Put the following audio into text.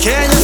Can you